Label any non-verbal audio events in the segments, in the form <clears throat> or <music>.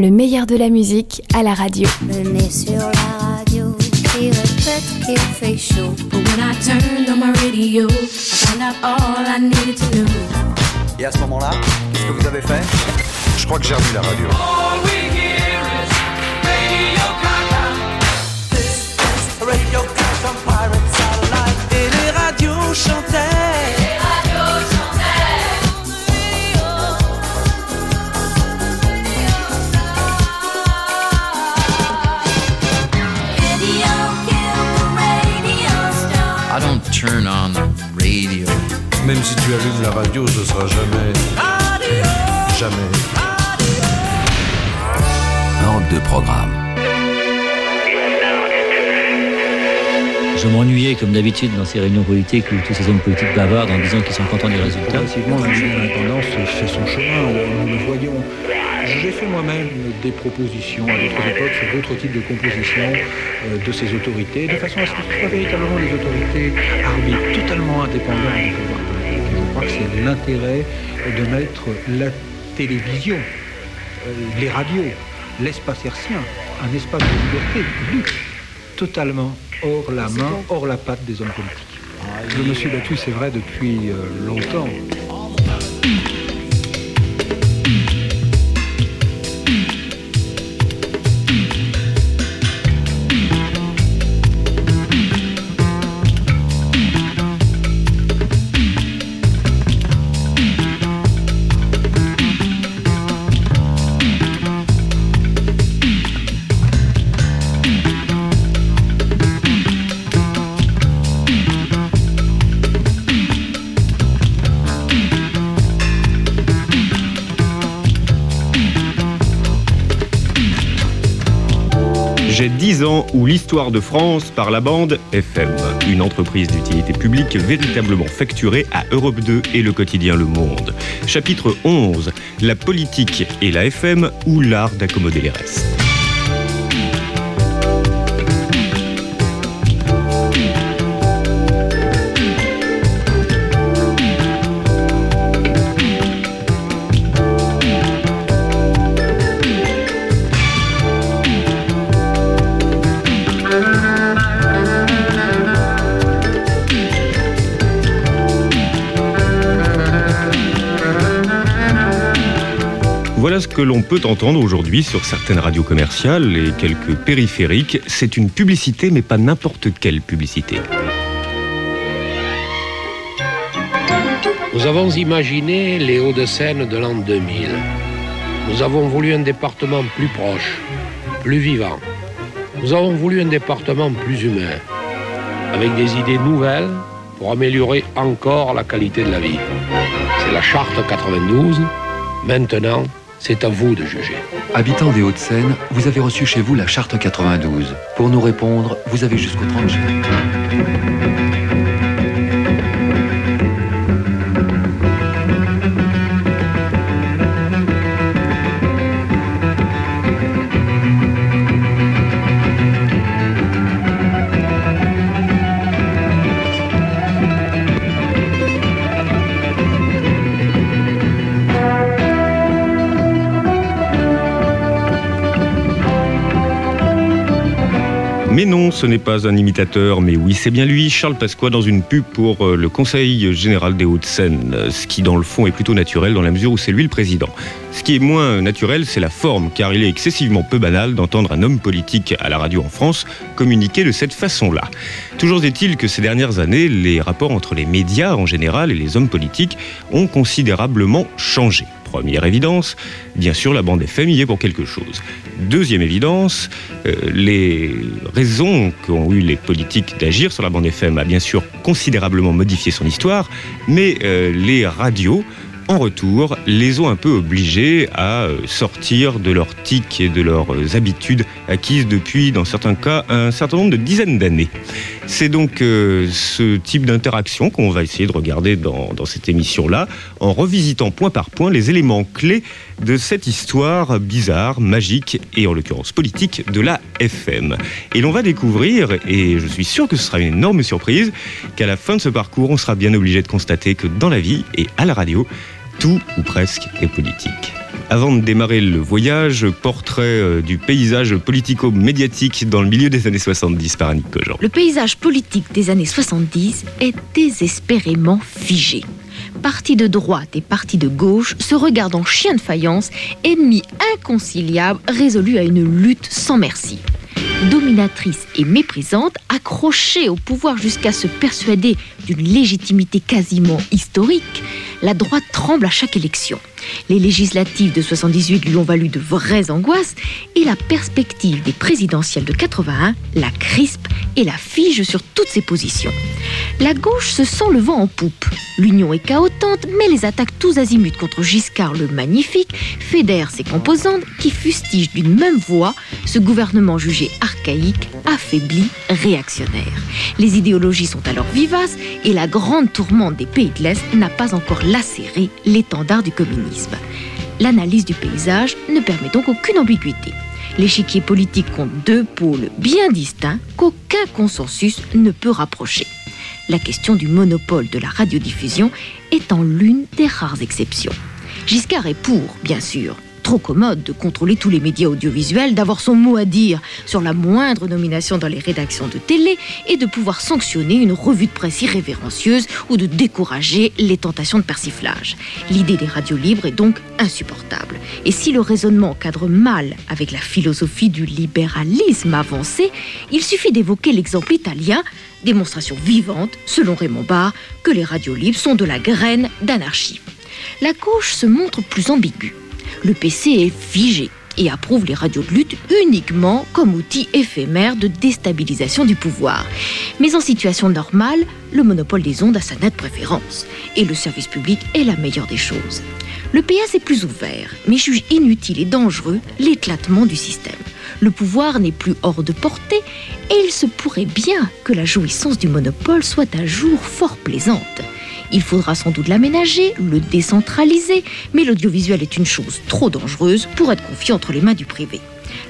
le meilleur de la musique à la radio. Venez sur la radio, il répète qu'il fait chaud. But when I turned on my radio, I found out all I needed to know. Et à ce moment-là, qu'est-ce que vous avez fait? Je crois que j'ai remis la radio. Et les radios chantaient. Même si tu allumes la radio, ce sera jamais. Jamais. Hors de programme. Je m'ennuyais comme d'habitude dans ces réunions politiques où tous ces hommes politiques bavardent en disant qu'ils sont contents des résultats. Progressivement, l'indépendance fait son chemin, nous le voyons. J'ai fait moi-même des propositions à d'autres époques sur d'autres types de compositions euh, de ces autorités, de façon à ce que ce soient véritablement des autorités arbitres, totalement indépendantes du pouvoir crois que c'est l'intérêt de mettre la télévision, euh, les radios, l'espace hercien, un espace de liberté totalement hors la main, hors la patte des hommes politiques. Je me suis battu, c'est vrai, depuis euh, longtemps. 10 ans où l'histoire de France par la bande FM, une entreprise d'utilité publique véritablement facturée à Europe 2 et le quotidien Le Monde. Chapitre 11, la politique et la FM ou l'art d'accommoder les restes. Que l'on peut entendre aujourd'hui sur certaines radios commerciales et quelques périphériques. C'est une publicité, mais pas n'importe quelle publicité. Nous avons imaginé les Hauts-de-Seine de l'an 2000. Nous avons voulu un département plus proche, plus vivant. Nous avons voulu un département plus humain, avec des idées nouvelles pour améliorer encore la qualité de la vie. C'est la charte 92. Maintenant, c'est à vous de juger. Habitant des Hauts-de-Seine, vous avez reçu chez vous la charte 92. Pour nous répondre, vous avez jusqu'au 30 juin. Mais non, ce n'est pas un imitateur, mais oui, c'est bien lui, Charles Pasqua, dans une pub pour euh, le Conseil général des Hauts-de-Seine, ce qui dans le fond est plutôt naturel dans la mesure où c'est lui le président. Ce qui est moins naturel, c'est la forme, car il est excessivement peu banal d'entendre un homme politique à la radio en France communiquer de cette façon-là. Toujours est-il que ces dernières années, les rapports entre les médias en général et les hommes politiques ont considérablement changé. Première évidence, bien sûr, la bande FM y est pour quelque chose. Deuxième évidence, euh, les raisons qu'ont eu les politiques d'agir sur la bande FM a bien sûr considérablement modifié son histoire, mais euh, les radios en retour, les ont un peu obligés à euh, sortir de leurs tics et de leurs euh, habitudes acquises depuis, dans certains cas, un certain nombre de dizaines d'années. C'est donc euh, ce type d'interaction qu'on va essayer de regarder dans, dans cette émission-là, en revisitant point par point les éléments clés de cette histoire bizarre, magique et en l'occurrence politique de la FM. Et l'on va découvrir, et je suis sûr que ce sera une énorme surprise, qu'à la fin de ce parcours, on sera bien obligé de constater que dans la vie et à la radio, tout ou presque est politique. Avant de démarrer le voyage, portrait euh, du paysage politico-médiatique dans le milieu des années 70 par Annick Cogent. Le paysage politique des années 70 est désespérément figé. Partis de droite et partis de gauche se regardent en chien de faïence, ennemis inconciliables résolus à une lutte sans merci. Dominatrice et méprisante, accrochée au pouvoir jusqu'à se persuader d'une légitimité quasiment historique, la droite tremble à chaque élection. Les législatives de 78 lui ont valu de vraies angoisses et la perspective des présidentielles de 81 la crispe et la fige sur toutes ses positions. La gauche se sent le vent en poupe. L'union est chaotante, mais les attaques tous azimuts contre Giscard le Magnifique fédèrent ses composantes qui fustigent d'une même voix ce gouvernement jugé archaïque, affaibli, réactionnaire. Les idéologies sont alors vivaces et la grande tourmente des pays de l'Est n'a pas encore lacéré l'étendard du communisme. L'analyse du paysage ne permet donc aucune ambiguïté. L'échiquier politique compte deux pôles bien distincts qu'aucun consensus ne peut rapprocher. La question du monopole de la radiodiffusion étant l'une des rares exceptions. Giscard est pour, bien sûr, trop commode de contrôler tous les médias audiovisuels, d'avoir son mot à dire sur la moindre nomination dans les rédactions de télé et de pouvoir sanctionner une revue de presse irrévérencieuse ou de décourager les tentations de persiflage. L'idée des radios libres est donc insupportable. Et si le raisonnement cadre mal avec la philosophie du libéralisme avancé, il suffit d'évoquer l'exemple italien démonstration vivante, selon Raymond Barre, que les radios libres sont de la graine d'anarchie. La gauche se montre plus ambiguë. Le PC est figé et approuve les radios de lutte uniquement comme outil éphémère de déstabilisation du pouvoir. Mais en situation normale, le monopole des ondes a sa nette préférence et le service public est la meilleure des choses. Le PS est plus ouvert, mais juge inutile et dangereux l'éclatement du système. Le pouvoir n'est plus hors de portée et il se pourrait bien que la jouissance du monopole soit un jour fort plaisante. Il faudra sans doute l'aménager, le décentraliser, mais l'audiovisuel est une chose trop dangereuse pour être confiée entre les mains du privé.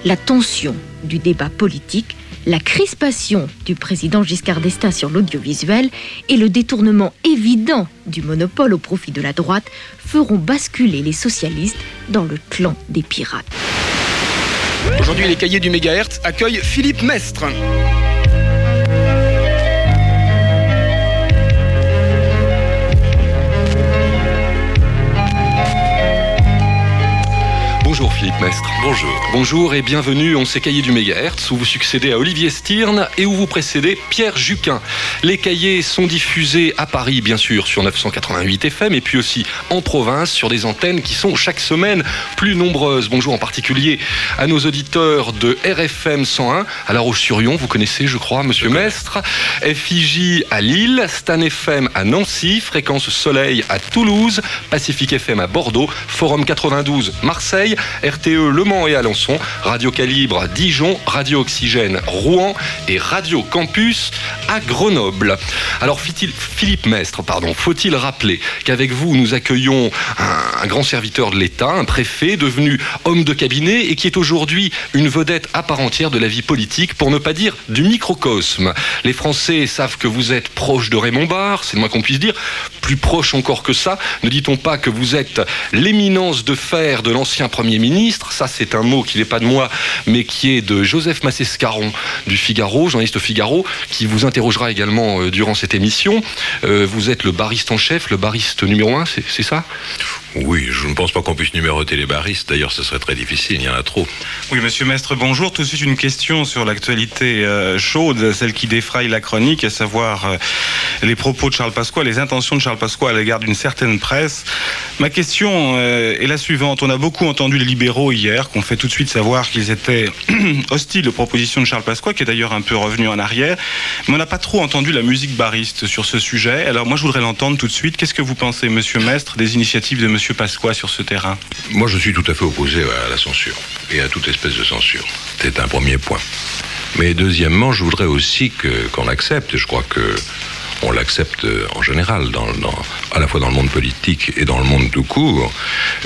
La tension du débat politique, la crispation du président Giscard d'Estaing sur l'audiovisuel et le détournement évident du monopole au profit de la droite feront basculer les socialistes dans le clan des pirates. Aujourd'hui, les cahiers du mégahertz accueillent Philippe Mestre. Bonjour Philippe Mestre. Bonjour. Bonjour et bienvenue On s'est cahiers du mégahertz où vous succédez à Olivier Stirn et où vous précédez Pierre Juquin. Les cahiers sont diffusés à Paris bien sûr sur 988 FM et puis aussi en province sur des antennes qui sont chaque semaine plus nombreuses. Bonjour en particulier à nos auditeurs de RFM 101 à La Roche-sur-Yon, vous connaissez je crois Monsieur Mestre, FIJ à Lille, Stan FM à Nancy, Fréquence Soleil à Toulouse, Pacifique FM à Bordeaux, Forum 92 Marseille, RTE Le Mans et Alençon, Radio Calibre Dijon, Radio Oxygène Rouen et Radio Campus à Grenoble. Alors Philippe Mestre, pardon, faut-il rappeler qu'avec vous nous accueillons un, un grand serviteur de l'État, un préfet devenu homme de cabinet et qui est aujourd'hui une vedette à part entière de la vie politique, pour ne pas dire du microcosme. Les Français savent que vous êtes proche de Raymond Barre, c'est le moins qu'on puisse dire, plus proche encore que ça. Ne dit-on pas que vous êtes l'éminence de fer de l'ancien Premier ministre Ça, c'est un mot qui n'est pas de moi, mais qui est de Joseph Massescaron du Figaro, journaliste Figaro, qui vous interrogera également euh, durant cette émission. Euh, vous êtes le bariste en chef, le bariste numéro un, c'est ça? Oui, je ne pense pas qu'on puisse numéroter les baristes. D'ailleurs, ce serait très difficile, il y en a trop. Oui, monsieur Mestre, bonjour. Tout de suite, une question sur l'actualité euh, chaude, celle qui défraye la chronique, à savoir euh, les propos de Charles Pasqua, les intentions de Charles Pasqua à l'égard d'une certaine presse. Ma question euh, est la suivante. On a beaucoup entendu les libéraux hier, qu'on fait tout de suite savoir qu'ils étaient <clears throat> hostiles aux propositions de Charles Pasqua, qui est d'ailleurs un peu revenu en arrière. Mais on n'a pas trop entendu la musique bariste sur ce sujet. Alors moi, je voudrais l'entendre tout de suite. Qu'est-ce que vous pensez, monsieur Mestre, des initiatives de monsieur Pasqua sur ce terrain Moi, je suis tout à fait opposé à la censure et à toute espèce de censure. C'est un premier point. Mais deuxièmement, je voudrais aussi qu'on accepte, je crois que on l'accepte en général, à la fois dans le monde politique et dans le monde tout court,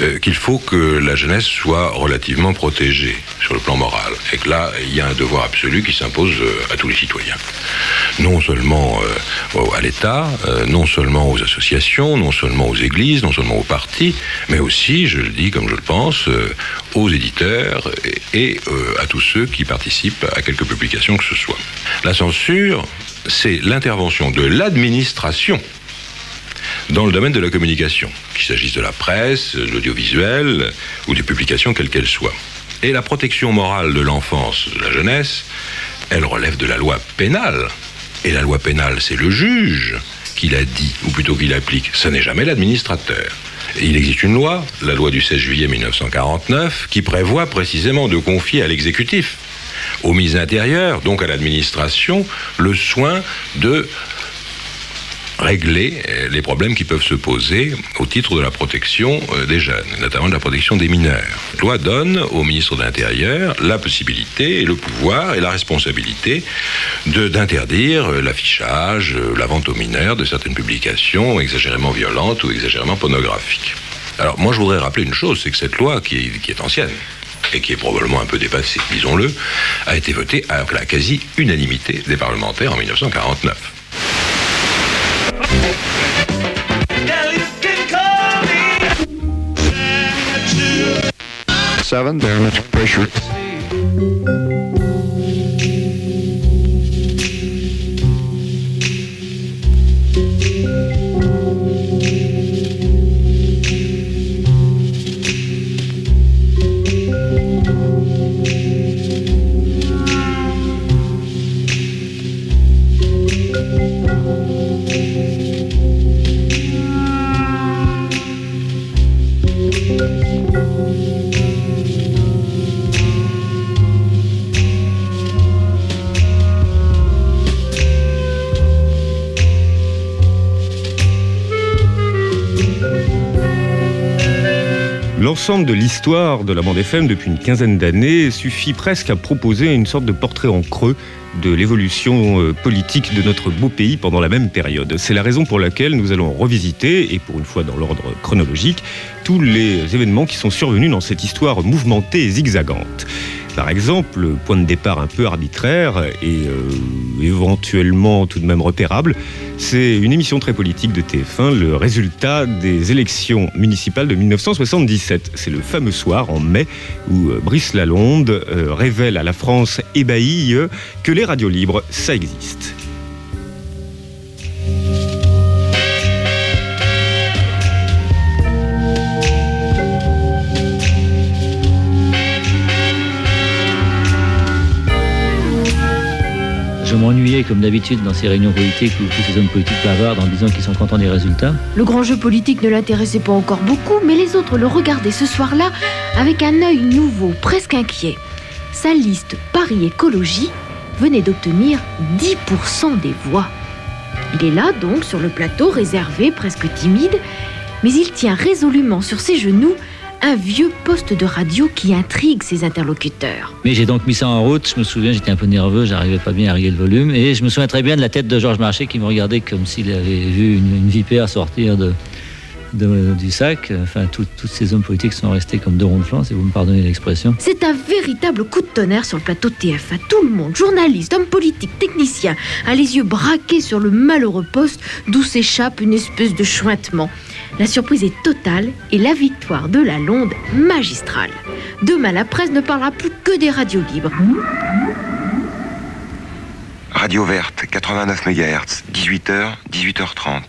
euh, qu'il faut que la jeunesse soit relativement protégée sur le plan moral. Et que là, il y a un devoir absolu qui s'impose euh, à tous les citoyens. Non seulement euh, à l'État, euh, non seulement aux associations, non seulement aux églises, non seulement aux partis, mais aussi, je le dis comme je le pense, euh, aux éditeurs et, et euh, à tous ceux qui participent à quelque publication que ce soit. La censure, c'est l'intervention de l'administration dans le domaine de la communication, qu'il s'agisse de la presse, de l'audiovisuel ou des publications quelles qu'elles soient. Et la protection morale de l'enfance, de la jeunesse, elle relève de la loi pénale. Et la loi pénale, c'est le juge qui l'a dit, ou plutôt qui l'applique. Ce n'est jamais l'administrateur. Il existe une loi, la loi du 16 juillet 1949, qui prévoit précisément de confier à l'exécutif, aux mises intérieures, donc à l'administration, le soin de régler euh, les problèmes qui peuvent se poser au titre de la protection euh, des jeunes, notamment de la protection des mineurs. La loi donne au ministre de l'Intérieur la possibilité le pouvoir et la responsabilité de- d'interdire euh, l'affichage, la vente aux mineurs de certaines publications exagérément violentes ou exagérément pornographiques. Alors moi je voudrais rappeler une chose, c'est que cette loi qui est ancienne, et qui est probablement un peu dépassée, disons-le, a été votée à la quasi-unanimité des parlementaires en 1949. Seven, L'ensemble de l'histoire de la bande FM depuis une quinzaine d'années suffit presque à proposer une sorte de portrait en creux de l'évolution euh, politique de notre beau pays pendant la même période. C'est la raison pour laquelle nous allons revisiter, et pour une fois dans l'ordre chronologique, tous les événements qui sont survenus dans cette histoire mouvementée et zigzagante. Par exemple, point de départ un peu arbitraire et euh, éventuellement tout de même repérable, c'est une émission très politique de TF1, le résultat des élections municipales de 1977. C'est le fameux soir en mai où euh, Brice Lalonde euh, révèle à la France ébahie euh, que les radios libres, ça existe. Comme d'habitude dans ces réunions politiques où tous ces hommes politiques bavardent en disant qu'ils sont contents des résultats. Le grand jeu politique ne l'intéressait pas encore beaucoup, mais les autres le regardaient ce soir-là avec un œil nouveau, presque inquiet. Sa liste Paris Écologie venait d'obtenir 10% des voix. Il est là donc sur le plateau, réservé, presque timide, mais il tient résolument sur ses genoux un vieux poste de radio qui intrigue ses interlocuteurs. Mais j'ai donc mis ça en route. Je me souviens, j'étais un peu nerveux, j'arrivais pas bien à régler le volume. Et je me souviens très bien de la tête de Georges Marchais qui me regardait comme s'il avait vu une, une vipère sortir de, de- du sac. Enfin, tous ces hommes politiques sont restés comme deux ronds de flanc, si vous me pardonnez l'expression. C'est un véritable coup de tonnerre sur le plateau de TF1. Tout le monde, journalistes, hommes politiques, techniciens, a les yeux braqués sur le malheureux poste d'où s'échappe une espèce de chointement. La surprise est totale et la victoire de la Londe magistrale. Demain, la presse ne parlera plus que des radios libres. Radio verte, 89 MHz, 18h, 18h30.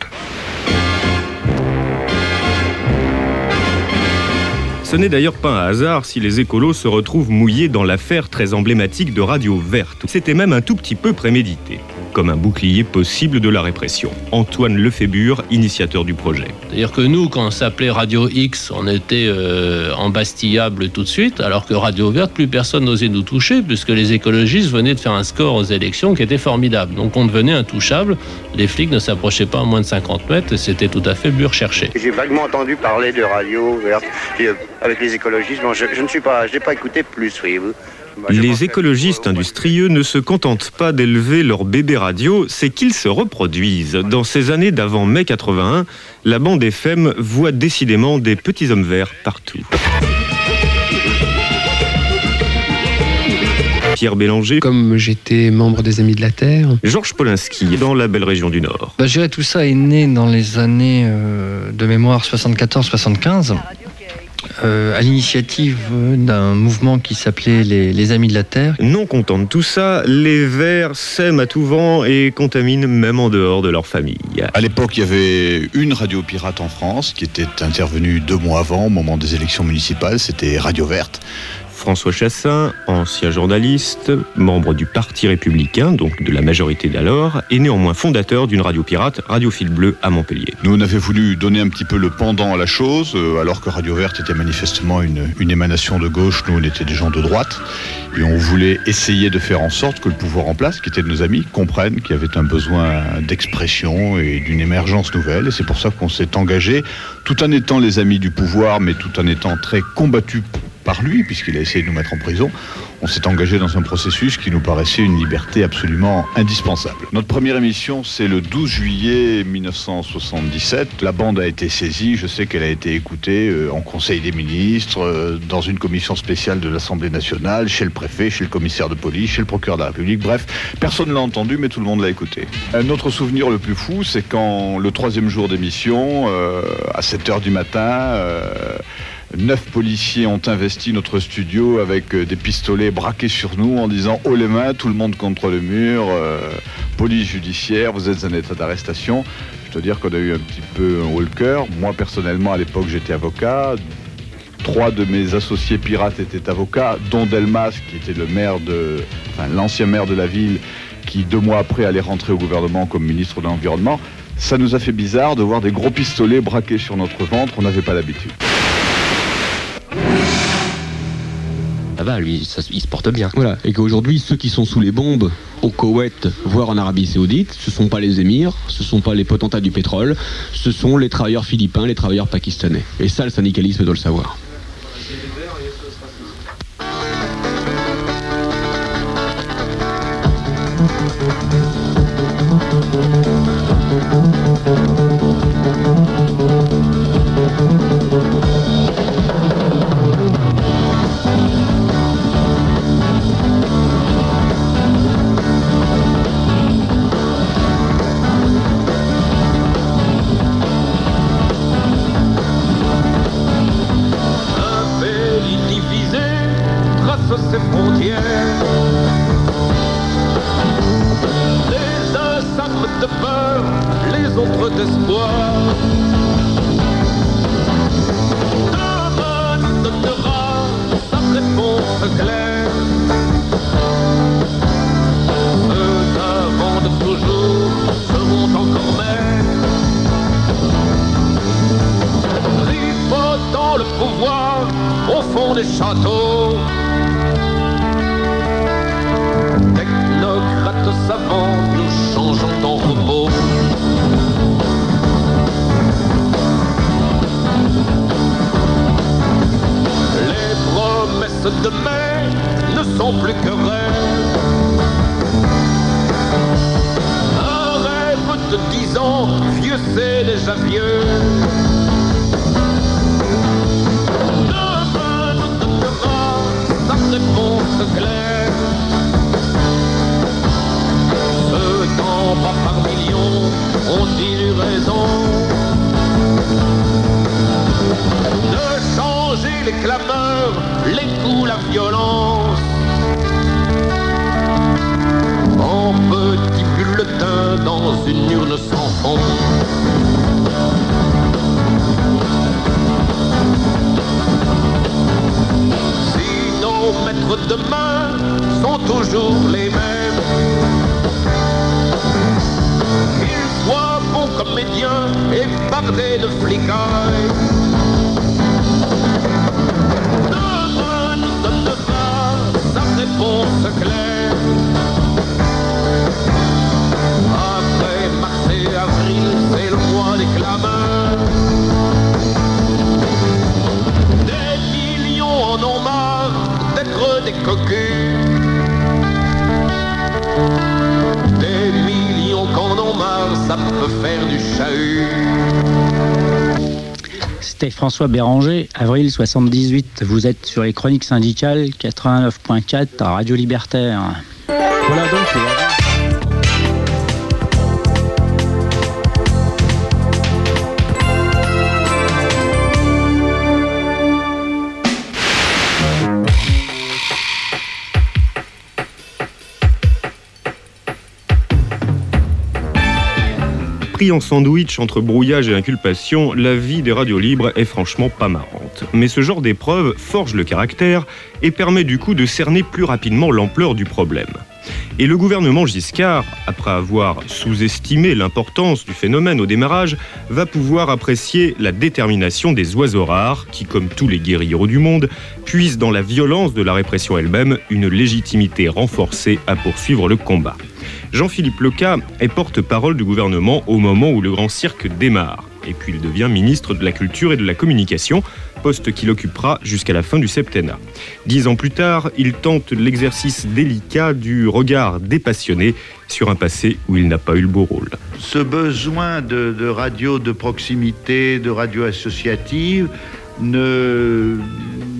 Ce n'est d'ailleurs pas un hasard si les écolos se retrouvent mouillés dans l'affaire très emblématique de Radio Verte. C'était même un tout petit peu prémédité, comme un bouclier possible de la répression. Antoine Lefébure, initiateur du projet. C'est-à-dire que nous, quand on s'appelait Radio X, on était euh, embastillable tout de suite, alors que Radio Verte, plus personne n'osait nous toucher, puisque les écologistes venaient de faire un score aux élections qui était formidable. Donc on devenait intouchable, les flics ne s'approchaient pas à moins de 50 mètres, c'était tout à fait but recherché. J'ai vaguement entendu parler de radio verte avec les écologistes. Bon, je, je ne suis pas, je n'ai pas écouté plus, oui. Vous, Les écologistes industrieux ne se contentent pas d'élever leur bébé radio, c'est qu'ils se reproduisent. Dans ces années d'avant mai 81, la bande FM voit décidément des petits hommes verts partout. Pierre Bélanger. Comme j'étais membre des Amis de la Terre. Georges Polinski, dans la belle région du Nord. Bah, je dirais tout ça est né dans les années euh, de mémoire 74-75. Euh, à l'initiative d'un mouvement qui s'appelait les, les Amis de la Terre. Non contents de tout ça, les Verts sèment à tout vent et contaminent même en dehors de leur famille. À l'époque, il y avait une radio pirate en France qui était intervenue deux mois avant, au moment des élections municipales, c'était Radio Verte. François Chassin, ancien journaliste, membre du Parti républicain, donc de la majorité d'alors, est néanmoins fondateur d'une radio pirate, Radio Fil Bleu à Montpellier. Nous, on avait voulu donner un petit peu le pendant à la chose, euh, alors que Radio Verte était manifestement une, une émanation de gauche, nous, on était des gens de droite, et on voulait essayer de faire en sorte que le pouvoir en place, qui était de nos amis, comprenne qu'il y avait un besoin d'expression et d'une émergence nouvelle, et c'est pour ça qu'on s'est engagé, tout en étant les amis du pouvoir, mais tout en étant très combattus par lui, puisqu'il a essayé de nous mettre en prison, on s'est engagé dans un processus qui nous paraissait une liberté absolument indispensable. Notre première émission, c'est le 12 juillet 1977. La bande a été saisie, je sais qu'elle a été écoutée euh, en Conseil des ministres, euh, dans une commission spéciale de l'Assemblée nationale, chez le préfet, chez le commissaire de police, chez le procureur de la République, bref, personne ne l'a entendu, mais tout le monde l'a écouté. Un autre souvenir le plus fou, c'est quand le troisième jour d'émission, euh, à 7 h du matin, Neuf policiers ont investi notre studio avec euh, des pistolets braqués sur nous en disant haut les mains, tout le monde contre le mur, euh, police judiciaire, vous êtes en état d'arrestation. Je dois dire qu'on a eu un petit peu un walker. Moi personnellement à l'époque j'étais avocat. Trois de mes associés pirates étaient avocats, dont Delmas qui était le maire de, l'ancien maire de la ville, qui deux mois après allait rentrer au gouvernement comme ministre de l'environnement. Ça nous a fait bizarre de voir des gros pistolets braqués sur notre ventre. On n'avait pas l'habitude. Il se porte bien. Voilà, et qu'aujourd'hui, ceux qui sont sous les bombes au Koweït, voire en Arabie Saoudite, ce sont pas les émirs, ce sont pas les potentats du pétrole, ce sont les travailleurs philippins, les travailleurs pakistanais. Et ça, le syndicalisme doit le savoir. François Béranger, avril 78. Vous êtes sur les chroniques syndicales 89.4 à Radio Libertaire. Voilà donc. En sandwich entre brouillage et inculpation, la vie des radios libres est franchement pas marrante. Mais ce genre d'épreuve forge le caractère et permet du coup de cerner plus rapidement l'ampleur du problème. Et le gouvernement Giscard, après avoir sous-estimé l'importance du phénomène au démarrage, va pouvoir apprécier la détermination des oiseaux rares qui, comme tous les guerrieros du monde, puisent dans la violence de la répression elle-même une légitimité renforcée à poursuivre le combat. Jean-Philippe Leca est porte-parole du gouvernement au moment où le grand cirque démarre. Et puis il devient ministre de la Culture et de la Communication, poste qu'il occupera jusqu'à la fin du septennat. Dix ans plus tard, il tente l'exercice délicat du regard dépassionné sur un passé où il n'a pas eu le beau rôle. Ce besoin de, radio de proximité, de radio associative, ne,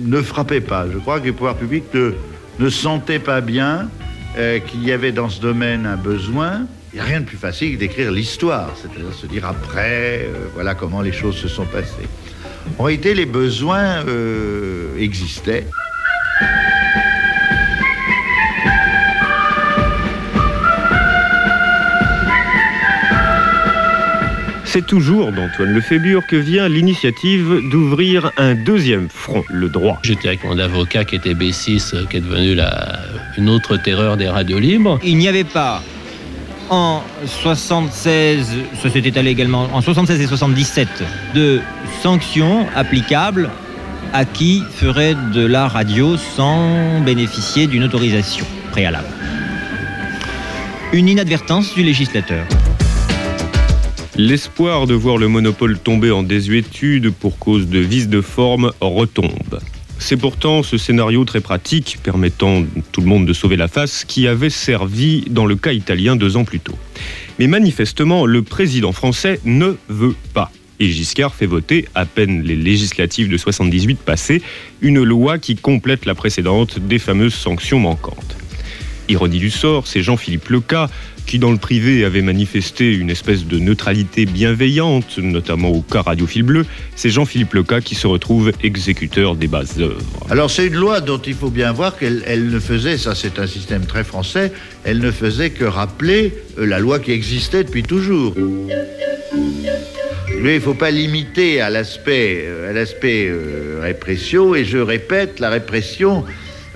ne frappait pas. Je crois que les pouvoirs publics ne, ne sentaient pas bien euh, qu'il y avait dans ce domaine un besoin. Il n'y a rien de plus facile que d'écrire l'histoire, c'est-à-dire se dire après, euh, voilà comment les choses se sont passées. En réalité, les besoins euh, existaient. C'est toujours d'Antoine Lefébure que vient l'initiative d'ouvrir un deuxième front, le droit. J'étais avec mon avocat qui était B6, euh, qui est devenu la, une autre terreur des radios libres. Il n'y avait pas en 76, ça s'est étalé également en 76 et 77, de sanctions applicables à qui ferait de la radio sans bénéficier d'une autorisation préalable. Une inadvertance du législateur. L'espoir de voir le monopole tomber en désuétude pour cause de vices de forme retombe. C'est pourtant ce scénario très pratique, permettant tout le monde de sauver la face, qui avait servi dans le cas italien deux ans plus tôt. Mais manifestement, le président français ne veut pas. Et Giscard fait voter, à peine les législatives de 78 passées, une loi qui complète la précédente des fameuses sanctions manquantes. Ironie du sort, c'est Jean-Philippe Leca qui, dans le privé, avait manifesté une espèce de neutralité bienveillante, notamment au cas Radiophile Bleu. C'est Jean-Philippe Leca qui se retrouve exécuteur des bases œuvres. Alors c'est une loi dont il faut bien voir qu'elle elle ne faisait, ça c'est un système très français, elle ne faisait que rappeler euh, la loi qui existait depuis toujours. Mais il ne faut pas limiter à l'aspect euh, euh, répression, et je répète, la répression,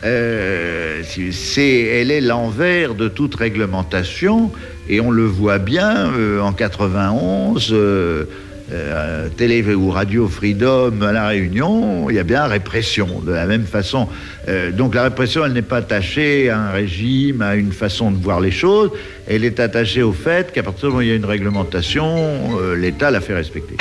euh, elle est l'envers de toute réglementation, et on le voit bien euh, en 91. euh, télé ou radio Freedom à la Réunion, il y a bien répression de la même façon. Donc la répression, elle n'est pas attachée à un régime, à une façon de voir les choses. Elle est attachée au fait qu'à partir du moment où il y a une réglementation, l'État la fait respecter.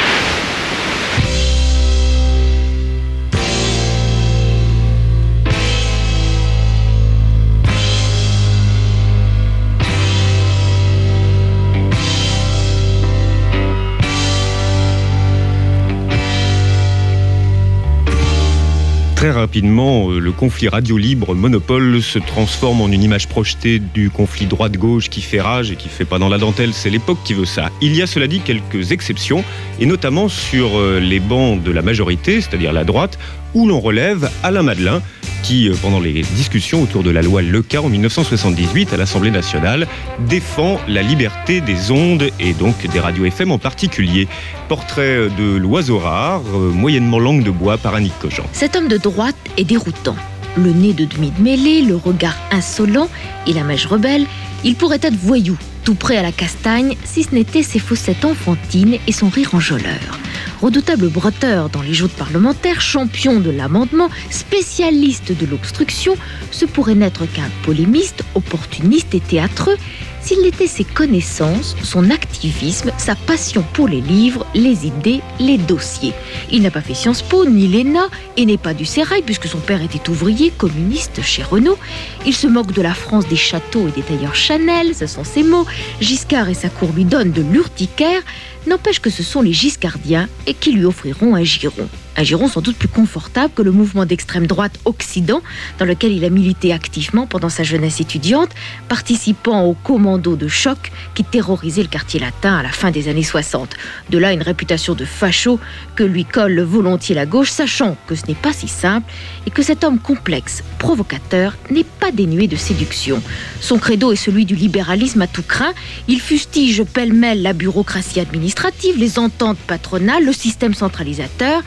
Très rapidement, euh, le conflit radio libre monopole se transforme en une image projetée du conflit droite-gauche qui fait rage et qui fait pas dans la dentelle. C'est l'époque qui veut ça. Il y a cela dit quelques exceptions, et notamment sur euh, les bancs de la majorité, c'est-à-dire la droite, où l'on relève Alain Madelin, qui, euh, pendant les discussions autour de la loi Leca en 1978 à l'Assemblée nationale, défend la liberté des ondes et donc des radios FM en particulier. Portrait de l'oiseau rare, euh, moyennement langue de bois par Annick Cogent. Cet homme de droite est déroutant. Le nez de demi de mêlée, le regard insolent et la mèche rebelle, il pourrait être voyou, tout prêt à la castagne, si ce n'était ses fossettes enfantines et son rire enjôleur. Redoutable bretteur dans les joutes parlementaires, champion de l'amendement, spécialiste de l'obstruction, ce pourrait n'être qu'un polémiste, opportuniste et théâtreux, s'il n'était ses connaissances, son activisme, sa passion pour les livres, les idées, les dossiers. Il n'a pas fait Sciences Po ni l'ENA et n'est pas du Sérail puisque son père était ouvrier communiste chez Renault. Il se moque de la France des châteaux et des tailleurs Chanel, ce sont ses mots. Giscard et sa cour lui donnent de l'urticaire. N'empêche que ce sont les giscardiens et qui lui offriront un giron. Un giron sans doute plus confortable que le mouvement d'extrême droite Occident, dans lequel il a milité activement pendant sa jeunesse étudiante, participant au commando de choc qui terrorisait le quartier latin à la fin des années 60. De là une réputation de facho que lui colle volontiers la gauche, sachant que ce n'est pas si simple et que cet homme complexe, provocateur, n'est pas dénué de séduction. Son credo est celui du libéralisme à tout craint. Il fustige pêle-mêle la bureaucratie administrative, les ententes patronales, le système centralisateur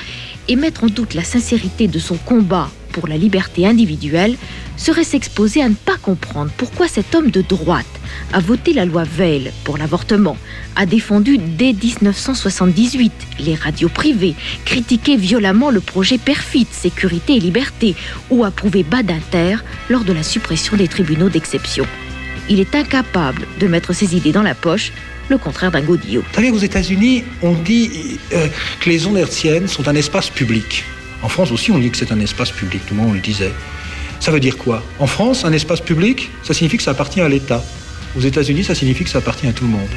et mettre en doute la sincérité de son combat pour la liberté individuelle serait s'exposer à ne pas comprendre pourquoi cet homme de droite a voté la loi Veil pour l'avortement, a défendu dès 1978 les radios privées, critiqué violemment le projet Perfit, Sécurité et Liberté, ou approuvé Badinter lors de la suppression des tribunaux d'exception. Il est incapable de mettre ses idées dans la poche le contraire d'un godillot. Vous savez, aux États-Unis, on dit euh, que les ondes hertziennes sont un espace public. En France aussi, on dit que c'est un espace public, tout le monde le disait. Ça veut dire quoi? En France, un espace public, ça signifie que ça appartient à l'État. Aux États-Unis, ça signifie que ça appartient à tout le monde.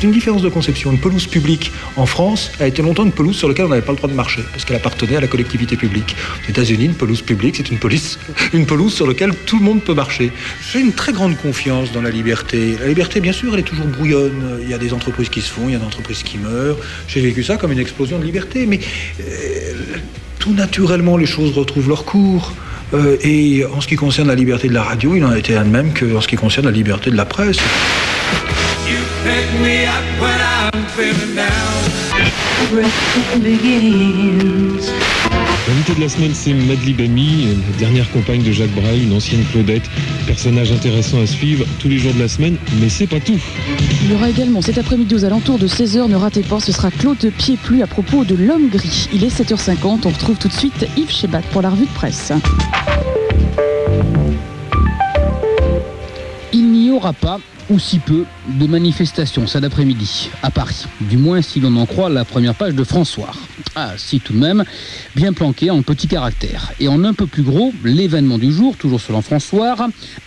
C'est une différence de conception. Une pelouse publique en France a été longtemps une pelouse sur laquelle on n'avait pas le droit de marcher, parce qu'elle appartenait à la collectivité publique. Aux États-Unis, une pelouse publique, c'est une, <laughs> pelouse sur laquelle tout le monde peut marcher. J'ai une très grande confiance dans la liberté. La liberté, bien sûr, elle est toujours brouillonne. Il y a des entreprises qui se font, il y a des entreprises qui meurent. J'ai vécu ça comme une explosion de liberté, mais euh, tout naturellement, les choses retrouvent leur cours. Euh, et en ce qui concerne la liberté de la radio, il en a été un de même qu'en ce qui concerne la liberté de la presse. L'invité de la semaine, c'est Madly Bami, la dernière compagne de Jacques Brel, une ancienne Claudette. Personnage intéressant à suivre tous les jours de la semaine, mais c'est pas tout. Il y aura également cet après-midi aux alentours de 16h, ne ratez pas, ce sera Claude Pied-Plus à propos de l'homme gris. Il est 7h50, on retrouve tout de suite Yves Chebat pour la revue de presse. Il n'y aura pas, ou si peu, de manifestations cet après-midi à Paris. Du moins si l'on en croit la première page de François. Ah, si tout de même, bien planqué en petits caractères. Et en un peu plus gros, l'événement du jour, toujours selon François,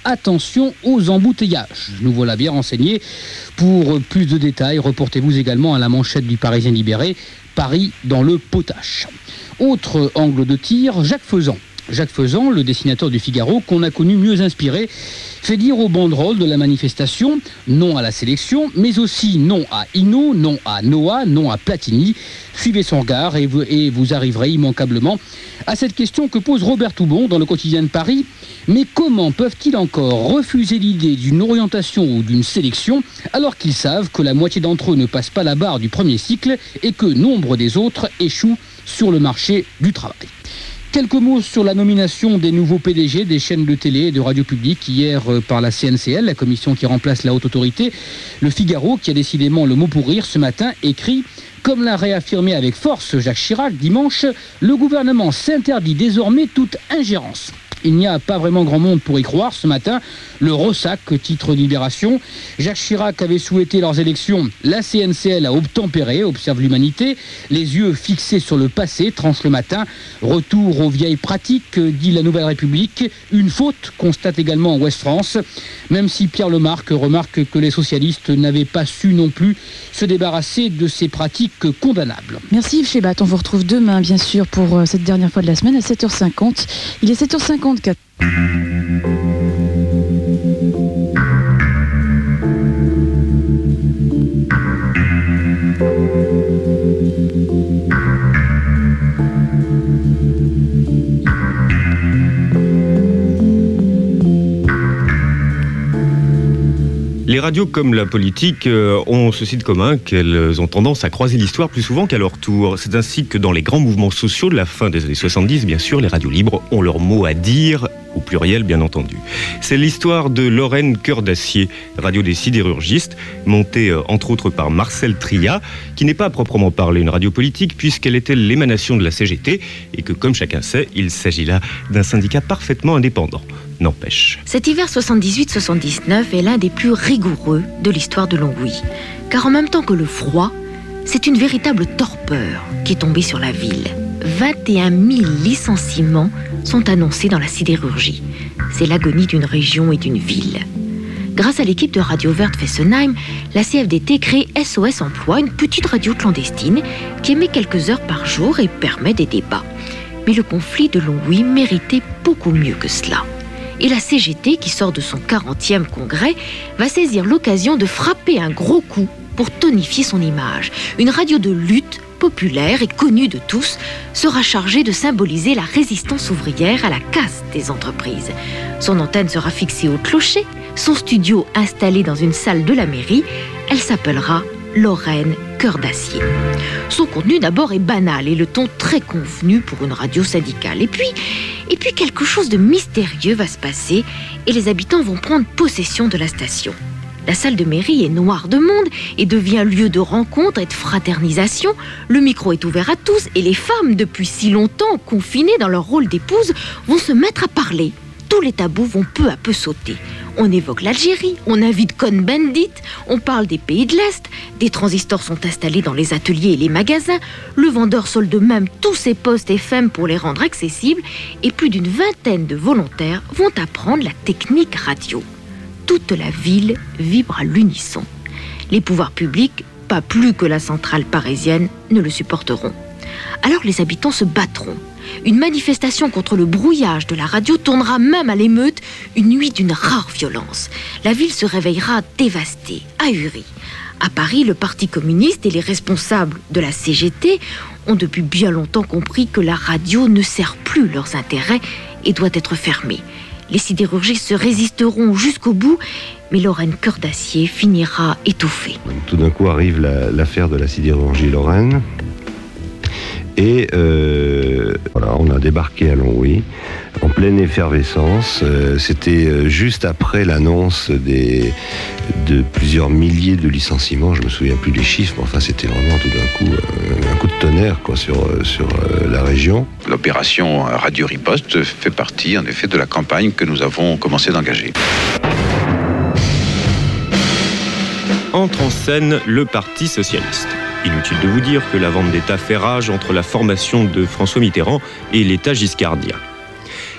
attention aux embouteillages. Nous voilà bien renseignés. Pour plus de détails, reportez-vous également à la manchette du Parisien libéré, Paris dans le potache. Autre angle de tir, Jacques Faisan. Jacques Faisan, le dessinateur du Figaro, qu'on a connu mieux inspiré, fait dire aux banderoles de la manifestation non à la sélection, mais aussi non à Hino, non à Noah, non à Platini. Suivez son regard et vous, et vous arriverez immanquablement à cette question que pose Robert Toubon dans le quotidien de Paris. Mais comment peuvent-ils encore refuser l'idée d'une orientation ou d'une sélection alors qu'ils savent que la moitié d'entre eux ne passent pas la barre du premier cycle et que nombre des autres échouent sur le marché du travail? Quelques mots sur la nomination des nouveaux PDG des chaînes de télé et de radio publique hier euh, par la CNCL, la commission qui remplace la haute autorité. Le Figaro, qui a décidément le mot pour rire ce matin, écrit comme l'a réaffirmé avec force Jacques Chirac dimanche, le gouvernement s'interdit désormais toute ingérence. Il n'y a pas vraiment grand monde pour y croire ce matin. Le Rossac, titre Libération. Jacques Chirac avait souhaité leurs élections. La CNCL a obtempéré, observe l'humanité. Les yeux fixés sur le passé, tranche le matin. Retour aux vieilles pratiques, dit la Nouvelle République. Une faute, constate également Ouest France. Même si Pierre Lemarque remarque que les socialistes n'avaient pas su non plus se débarrasser de ces pratiques condamnables. Merci Yves Chebat, on vous retrouve demain bien sûr pour euh, cette dernière fois de la semaine à 7h50. Il est 7h54. Les radios comme la politique euh, ont ceci de commun qu'elles ont tendance à croiser l'histoire plus souvent qu'à leur tour. C'est ainsi que dans les grands mouvements sociaux de la fin des années 70, bien sûr, les radios libres ont leur mot à dire, au pluriel bien entendu. C'est l'histoire de Lorraine Cœur d'Acier, radio des sidérurgistes, montée euh, entre autres par Marcel Tria, qui n'est pas à proprement parler une radio politique puisqu'elle était l'émanation de la CGT et que, comme chacun sait, il s'agit là d'un syndicat parfaitement indépendant. N'empêche. Cet hiver 78-79 est l'un des plus rigoureux de l'histoire de Longwy. Car en même temps que le froid, c'est une véritable torpeur qui est tombée sur la ville. 21 000 licenciements sont annoncés dans la sidérurgie. C'est l'agonie d'une région et d'une ville. Grâce à l'équipe de Radio Verte Fessenheim, la CFDT crée SOS Emploi, une petite radio clandestine qui émet quelques heures par jour et permet des débats. Mais le conflit de Longwy méritait beaucoup mieux que cela. Et la CGT, qui sort de son 40e congrès, va saisir l'occasion de frapper un gros coup pour tonifier son image. Une radio de lutte populaire et connue de tous sera chargée de symboliser la résistance ouvrière à la casse des entreprises. Son antenne sera fixée au clocher, son studio installé dans une salle de la mairie. Elle s'appellera Lorraine Cœur d'Acier. Son contenu d'abord est banal et le ton très convenu pour une radio syndicale. Et puis, et puis quelque chose de mystérieux va se passer et les habitants vont prendre possession de la station. La salle de mairie est noire de monde et devient lieu de rencontre et de fraternisation. Le micro est ouvert à tous et les femmes, depuis si longtemps confinées dans leur rôle d'épouse, vont se mettre à parler. Tous les tabous vont peu à peu sauter. On évoque l'Algérie, on invite Cohn-Bendit, on parle des pays de l'Est, des transistors sont installés dans les ateliers et les magasins, le vendeur solde même tous ses postes FM pour les rendre accessibles, et plus d'une vingtaine de volontaires vont apprendre la technique radio toute la ville vibre à l'unisson. Les pouvoirs publics, pas plus que la centrale parisienne, ne le supporteront. Alors les habitants se battront. Une manifestation contre le brouillage de la radio tournera même à l'émeute une nuit d'une rare violence. La ville se réveillera dévastée, ahurie. À Paris, le Parti communiste et les responsables de la CGT ont depuis bien longtemps compris que la radio ne sert plus leurs intérêts et doit être fermée. Les sidérurgistes se résisteront jusqu'au bout, mais Lorraine Cœur d'Acier finira étouffée. Tout d'un coup arrive la- l'affaire de la sidérurgie Lorraine. Et euh, voilà, on a débarqué à Longwy en pleine effervescence. Euh, C'était euh, juste après l'annonce des, de plusieurs milliers de licenciements. Je me souviens plus des chiffres, mais enfin c'était vraiment tout d'un coup un coup de tonnerre quoi, sur, sur la région. L'opération Radio Riposte fait partie en effet de la campagne que nous avons commencé d'engager. entre en scène le Parti socialiste. Inutile de vous dire que la vente d'État fait rage entre la formation de François Mitterrand et l'État giscardien.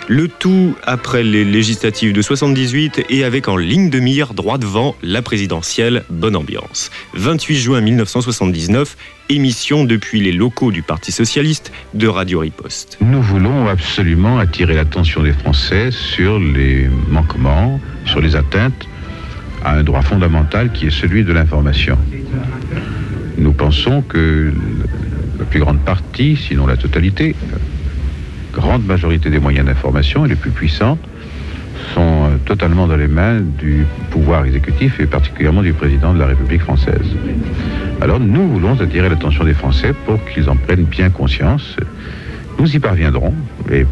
Le tout après les législatives de 78 et avec en ligne de mire droit devant la présidentielle Bonne Ambiance. 28 juin 1979, émission depuis les locaux du Parti socialiste de Radio Riposte. Nous voulons absolument attirer l'attention des Français sur les manquements, sur les atteintes à un droit fondamental qui est celui de l'information. Nous pensons que la plus grande partie, sinon la totalité, grande majorité des moyens d'information et les plus puissants sont euh, totalement dans les mains du pouvoir exécutif et particulièrement du président de la République française. Alors nous voulons attirer l'attention des Français pour qu'ils en prennent bien conscience. Nous y parviendrons hum,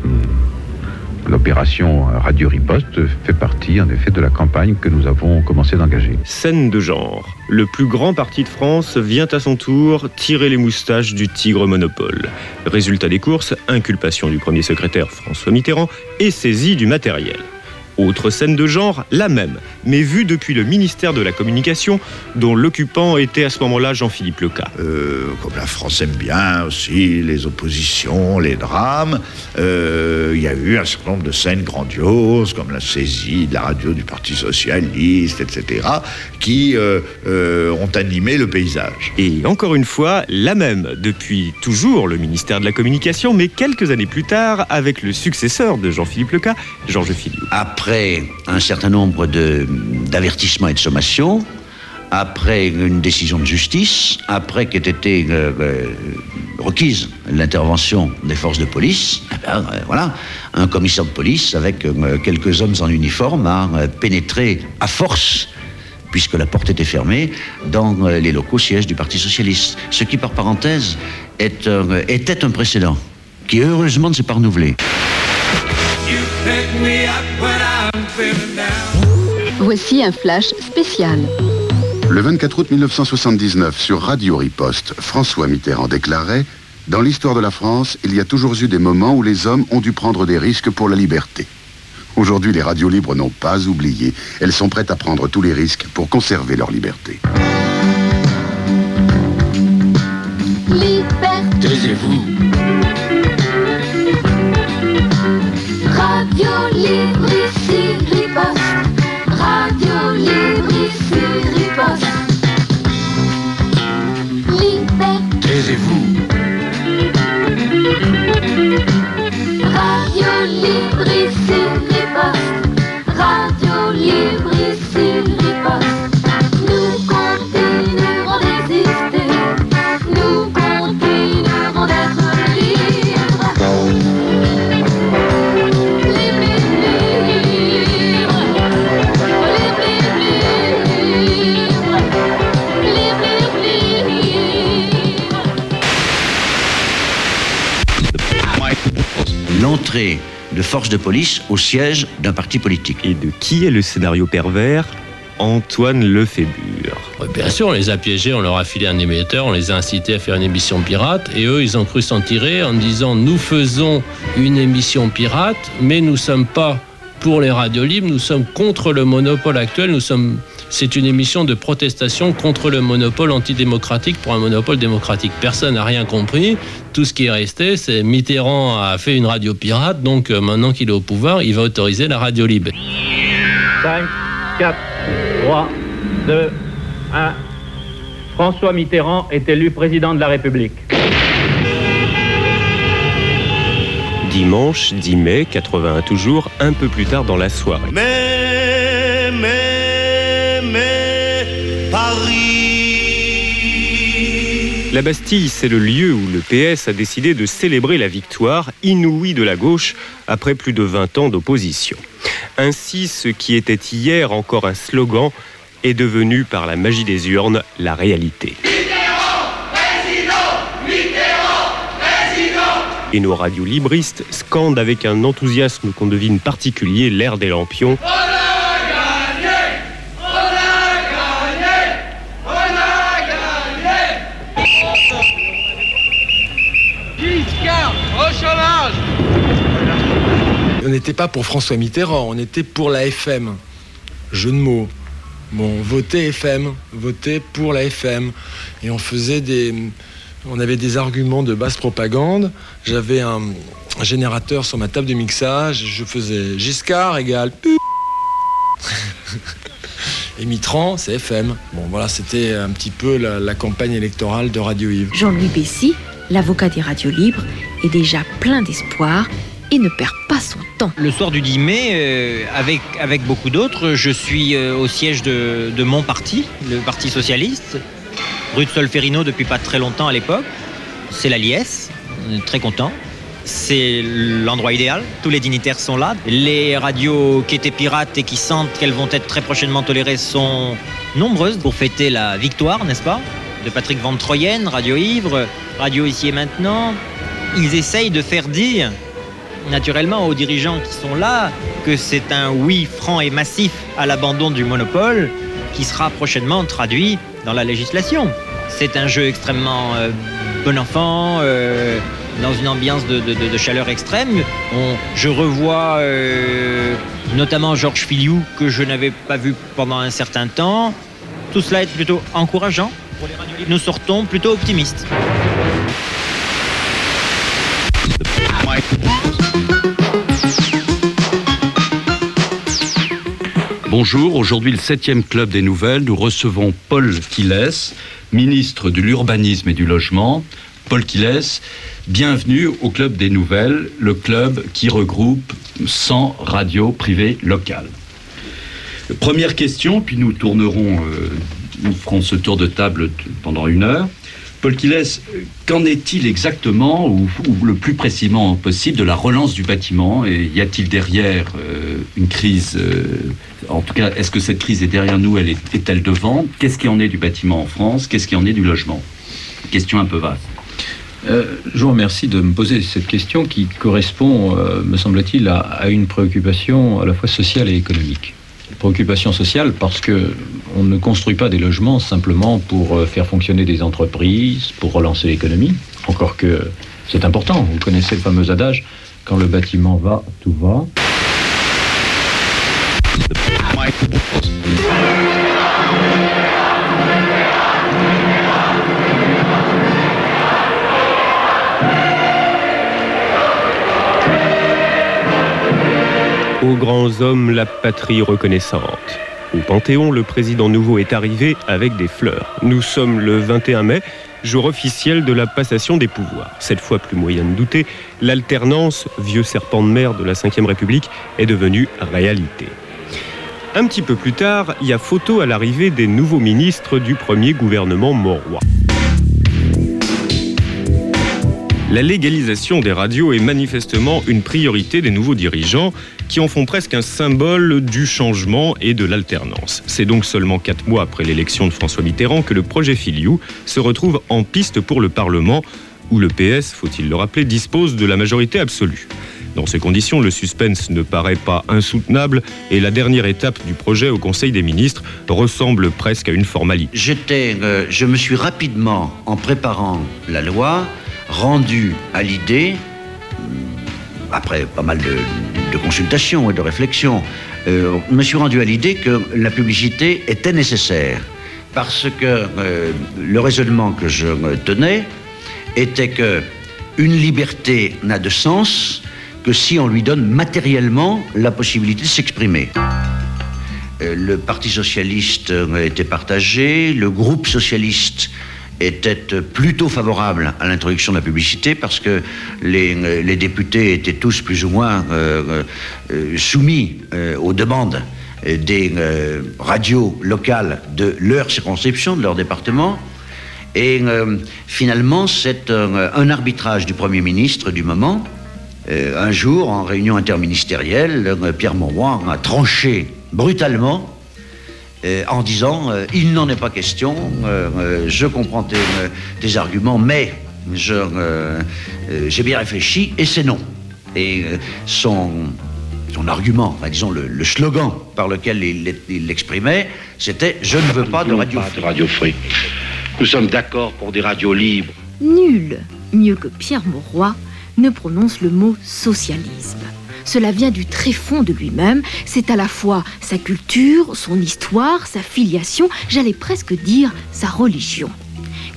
l'opération Radio Riposte fait partie en effet de la campagne que nous avons commencé d'engager. Scène de genre. Le plus grand parti de France vient à son tour tirer les moustaches du tigre monopole. Résultat des courses, inculpation du premier secrétaire François Mitterrand et saisie du matériel. Autre scène de genre, la même, mais vue depuis le ministère de la Communication, dont l'occupant était à ce moment-là Jean-Philippe Leca. Euh, comme la France aime bien aussi les oppositions, les drames, euh, il y a eu un certain nombre de scènes grandioses, comme la saisie de la radio du Parti Socialiste, etc., qui euh, ont animé le paysage. Et encore une fois, la même, depuis toujours le ministère de la Communication, mais quelques années plus tard, avec le successeur de Jean-Philippe Leca, Georges Filiou. Après un certain nombre d'avertissements et de sommations, après une décision de justice, après qu'ait été euh, euh, requise l'intervention des forces de police, eh euh, voilà, un commissaire de police avec quelques hommes en uniforme a pénétré à force puisque la porte était fermée, dans les locaux sièges du Parti Socialiste. Ce qui, par parenthèse, était un précédent, qui heureusement ne s'est pas renouvelé. Voici un flash spécial. Le 24 août 1979, sur Radio Riposte, François Mitterrand déclarait Dans l'histoire de la France, il y a toujours eu des moments où les hommes ont dû prendre des risques pour la liberté. Aujourd'hui, les radios libres n'ont pas oublié. Elles sont prêtes à prendre tous les risques pour conserver leur liberté. Taisez-vous. De forces de police au siège d'un parti politique. Et de qui est le scénario pervers? Antoine Lefébure. Bien sûr, on les a piégés, on leur a filé un émetteur, on les a incités à faire une émission pirate, et eux, ils ont cru s'en tirer en disant nous faisons une émission pirate, mais nous sommes pas pour les radios libres, nous sommes contre le monopole actuel, nous sommes. C'est une émission de protestation contre le monopole antidémocratique pour un monopole démocratique. Personne n'a rien compris. Tout ce qui est resté, c'est Mitterrand a fait une radio pirate, donc euh, maintenant qu'il est au pouvoir, il va autoriser la radio libre. 5, 4, 3, 2, 1. François Mitterrand est élu président de la République. Dimanche 10 mai 81 toujours, un peu plus tard dans la soirée. Mais, mais, La Bastille, c'est le lieu où le PS a décidé de célébrer la victoire inouïe de la gauche après plus de 20 ans d'opposition. Ainsi, ce qui était hier encore un slogan est devenu par la magie des urnes la réalité. Et nos radios libristes scandent avec un enthousiasme qu'on devine particulier l'ère des lampions. Giscard, au chômage On n'était pas pour François Mitterrand, on était pour la FM. Jeu de mots. Bon, voter FM, voter pour la FM. Et on faisait des. On avait des arguments de basse propagande. J'avais un, générateur sur ma table de mixage. Je faisais Giscard égale. <laughs> Et Mitran, c'est FM. Bon, voilà, c'était un petit peu la, la campagne électorale de Radio Yves. Jean-Louis Bessy, l'avocat des radios libres, est déjà plein d'espoir et ne perd pas son temps. Le soir du 10 mai, euh, avec, avec beaucoup d'autres, je suis euh, au siège de, de mon parti, le Parti Socialiste, rue de Solferino depuis pas très longtemps à l'époque. C'est la liesse, on est très content. C'est l'endroit idéal, tous les dignitaires sont là. Les radios qui étaient pirates et qui sentent qu'elles vont être très prochainement tolérées sont nombreuses pour fêter la victoire, n'est-ce pas? De Patrick Van Troyen, Radio Ivre, Radio Ici et Maintenant. Ils essayent de faire dire naturellement aux dirigeants qui sont là que c'est un oui franc et massif à l'abandon du monopole qui sera prochainement traduit dans la législation. C'est un jeu extrêmement euh, bon enfant, euh, dans une ambiance de, chaleur extrême. Je revois euh, notamment Georges Filiou que je n'avais pas vu pendant un certain temps. Tout cela est plutôt encourageant. Nous sortons plutôt optimistes. Bonjour, aujourd'hui le 7e club des nouvelles, nous recevons Paul Quiles, ministre de l'urbanisme et du logement. Paul Quiles, bienvenue au club des nouvelles, le club qui regroupe 100 radios privées locales. Première question, puis nous tournerons, euh, nous ferons ce tour de table pendant une heure. Paul euh, qu'en est-il exactement, ou, le plus précisément possible, de la relance du bâtiment Et y a-t-il derrière euh, une crise euh, En tout cas, est-ce que cette crise est derrière nous Elle est- est-elle devant? Qu'est-ce qui en est du bâtiment en France? Qu'est-ce qui en est du logement? Question un peu vaste. Euh, je vous remercie de me poser cette question qui correspond, me semble-t-il, à une préoccupation à la fois sociale et économique. Préoccupation sociale parce que on ne construit pas des logements simplement pour euh, faire fonctionner des entreprises, pour relancer l'économie. Encore que c'est important. Vous connaissez le fameux adage quand le bâtiment va, tout va. Aux grands hommes, la patrie reconnaissante. Au Panthéon, le président nouveau est arrivé avec des fleurs. Nous sommes le 21 mai, jour officiel de la passation des pouvoirs. Cette fois, plus moyen de douter, l'alternance, vieux serpent de mer de la Ve République, est devenue réalité. Un petit peu plus tard, il y a photo à l'arrivée des nouveaux ministres du premier gouvernement Mauroy. La légalisation des radios est manifestement une priorité des nouveaux dirigeants qui en font presque un symbole du changement et de l'alternance. C'est donc seulement quatre mois après l'élection de François Mitterrand que le projet Filiou se retrouve en piste pour le Parlement, où le PS, faut-il le rappeler, dispose de la majorité absolue. Dans ces conditions, le suspense ne paraît pas insoutenable et la dernière étape du projet au Conseil des ministres ressemble presque à une formalité. J'étais, euh, je me suis rapidement, en préparant la loi, rendu à l'idée, après pas mal de, consultations et de réflexions, euh, je me suis rendu à l'idée que la publicité était nécessaire. Parce que euh, le raisonnement que je tenais était que une liberté n'a de sens que si on lui donne matériellement la possibilité de s'exprimer. Euh, Le Parti socialiste était partagé, le groupe socialiste était plutôt favorable à l'introduction de la publicité parce que les, euh, députés étaient tous plus ou moins euh, euh, soumis aux demandes des radios locales de leur circonscription, de leur département. Et finalement, c'est un, arbitrage du Premier ministre du moment. Un jour, en réunion interministérielle, Pierre Mauroy a tranché brutalement en disant euh, il n'en est pas question, euh, euh, je comprends tes, euh, tes arguments, mais je, euh, euh, j'ai bien réfléchi et c'est non. Et euh, son, son argument, enfin, disons le, le slogan par lequel il l'exprimait, c'était je ne veux pas de radio. radio free. Nous sommes d'accord pour des radios libres. Nul, mieux que Pierre Mauroy, ne prononce le mot socialisme. Cela vient du tréfonds de lui-même, c'est à la fois sa culture, son histoire, sa filiation, j'allais presque dire sa religion.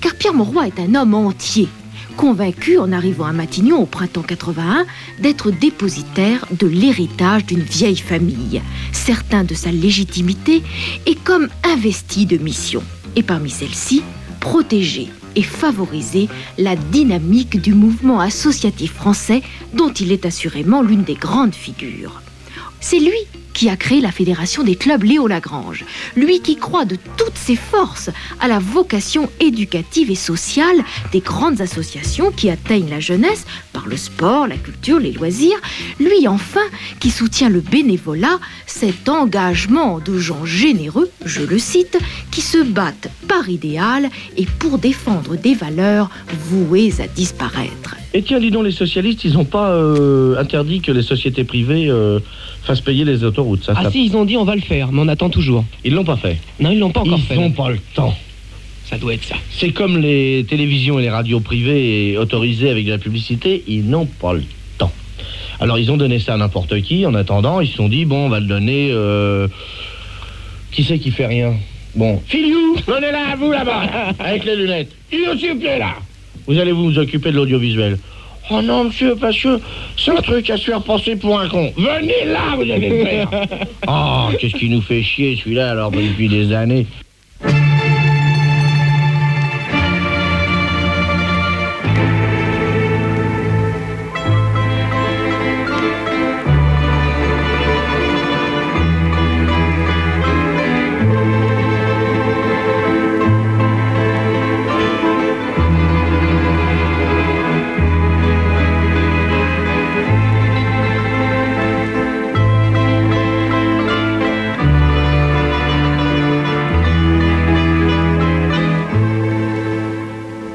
Car Pierre Mauroy est un homme entier, convaincu en arrivant à Matignon au printemps 81 d'être dépositaire de l'héritage d'une vieille famille, certain de sa légitimité et comme investi de mission. Et parmi celles-ci, protéger et favoriser la dynamique du mouvement associatif français dont il est assurément l'une des grandes figures. C'est lui qui a créé la Fédération des clubs Léo Lagrange, lui qui croit de toutes ses forces à la vocation éducative et sociale des grandes associations qui atteignent la jeunesse par le sport, la culture, les loisirs, lui enfin qui soutient le bénévolat, cet engagement de gens généreux, je le cite, qui se battent par idéal et pour défendre des valeurs vouées à disparaître. Et tiens, dis donc, les socialistes, ils n'ont pas euh, interdit que les sociétés privées euh, fassent payer les autoroutes. Ça, Ah ça- si, ils ont dit on va le faire, mais on attend toujours. Ils l'ont pas fait. Non, ils l'ont pas encore Ils fait. n'ont pas le temps. Ça doit être ça. C'est comme les télévisions et les radios privées et autorisées avec de la publicité, ils n'ont pas le temps. Alors ils ont donné ça à n'importe qui. En attendant, ils se sont dit bon, on va le donner. euh, Qui c'est qui fait rien? Bon, Filiou, donnez-la à vous là-bas, avec les lunettes. Il s'il vous plaît là. Vous allez vous occuper de l'audiovisuel. Oh non, monsieur, parce que c'est un truc à se faire passer pour un con. Venez là, vous allez le faire. Oh, <laughs> qu'est-ce qui nous fait chier celui-là alors depuis des années.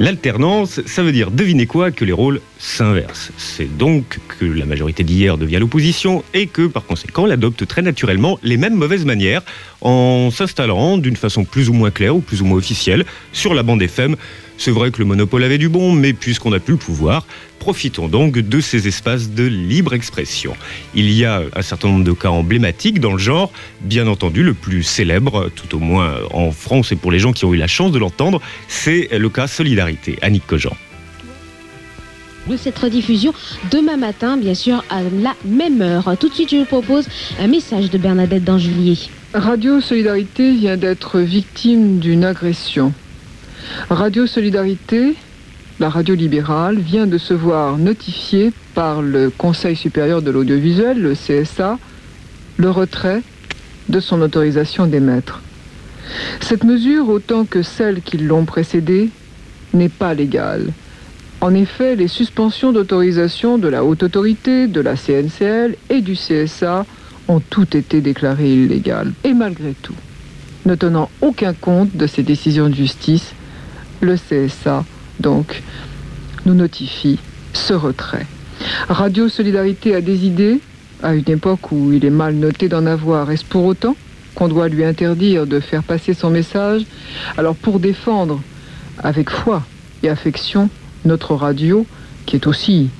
L'alternance, ça veut dire, devinez quoi, que les rôles s'inversent. C'est donc que la majorité d'hier devient l'opposition et que, par conséquent, elle adopte très naturellement les mêmes mauvaises manières en s'installant d'une façon plus ou moins claire ou plus ou moins officielle sur la bande FM. C'est vrai que le monopole avait du bon, mais puisqu'on n'a plus le pouvoir, profitons donc de ces espaces de libre expression. Il y a un certain nombre de cas emblématiques dans le genre, bien entendu le plus célèbre, tout au moins en France et pour les gens qui ont eu la chance de l'entendre, c'est le cas Solidarité, Annick Cogent. cette rediffusion demain matin, bien sûr, à la même heure. Tout de suite, je vous propose un message de Bernadette d'Anjulier. Radio Solidarité vient d'être victime d'une agression. Radio Solidarité, la radio libérale, vient de se voir notifier par le Conseil supérieur de l'audiovisuel, le CSA, le retrait de son autorisation d'émettre. Cette mesure, autant que celles qui l'ont précédée, n'est pas légale. En effet, les suspensions d'autorisation de la Haute Autorité, de la CNCL et du CSA ont toutes été déclarées illégales. Et malgré tout, ne tenant aucun compte de ces décisions de justice, le CSA, donc, nous notifie ce retrait. Radio Solidarité a des idées, à une époque où il est mal noté d'en avoir. Est-ce pour autant qu'on doit lui interdire de faire passer son message? Alors pour défendre avec foi et affection notre radio, qui est aussi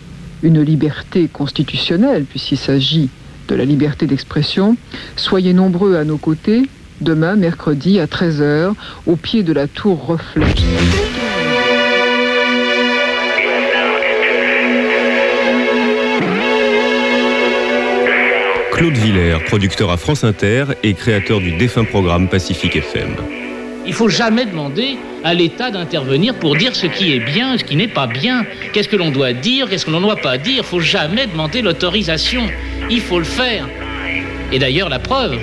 une liberté constitutionnelle, puisqu'il s'agit de la liberté d'expression, soyez nombreux à nos côtés demain, mercredi, à 13h, au pied de la tour Reflet. Claude Villers, producteur à France Inter et créateur du défunt programme Pacifique FM. Il faut jamais demander à l'État d'intervenir pour dire ce qui est bien, ce qui n'est pas bien. Qu'est-ce que l'on doit dire, qu'est-ce que l'on ne doit pas dire? Il faut jamais demander l'autorisation. Il faut le faire. Et d'ailleurs, la preuve,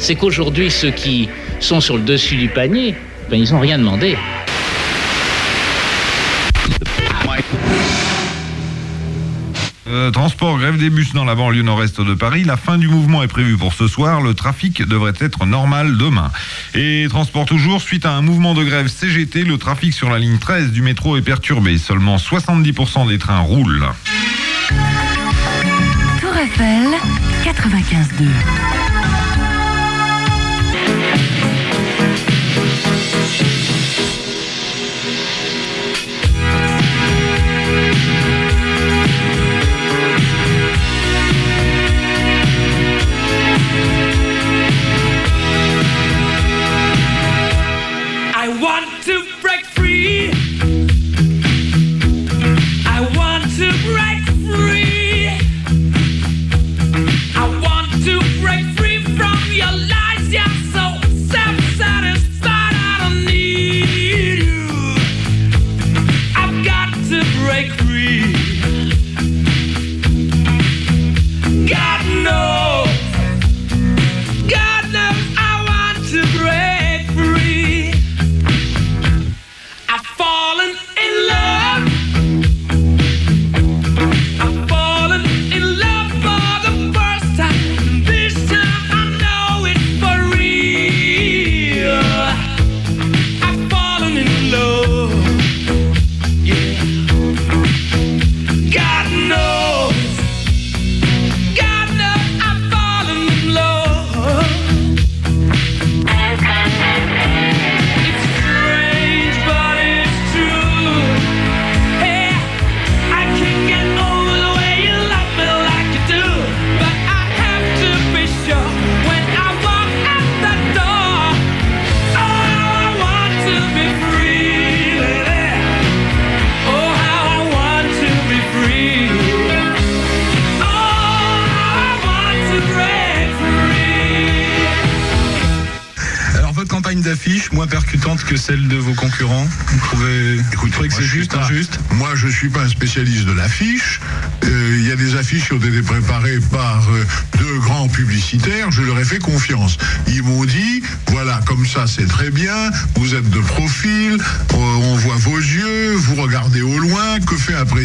c'est qu'aujourd'hui, ceux qui sont sur le dessus du panier, ben, ils n'ont rien demandé. Euh, transport, grève des bus dans la banlieue nord-est de Paris. La fin du mouvement est prévue pour ce soir. Le trafic devrait être normal demain. Et transport toujours, suite à un mouvement de grève CGT, le trafic sur la ligne 13 du métro est perturbé. Seulement 70% des trains roulent. Tour Eiffel, 95.2.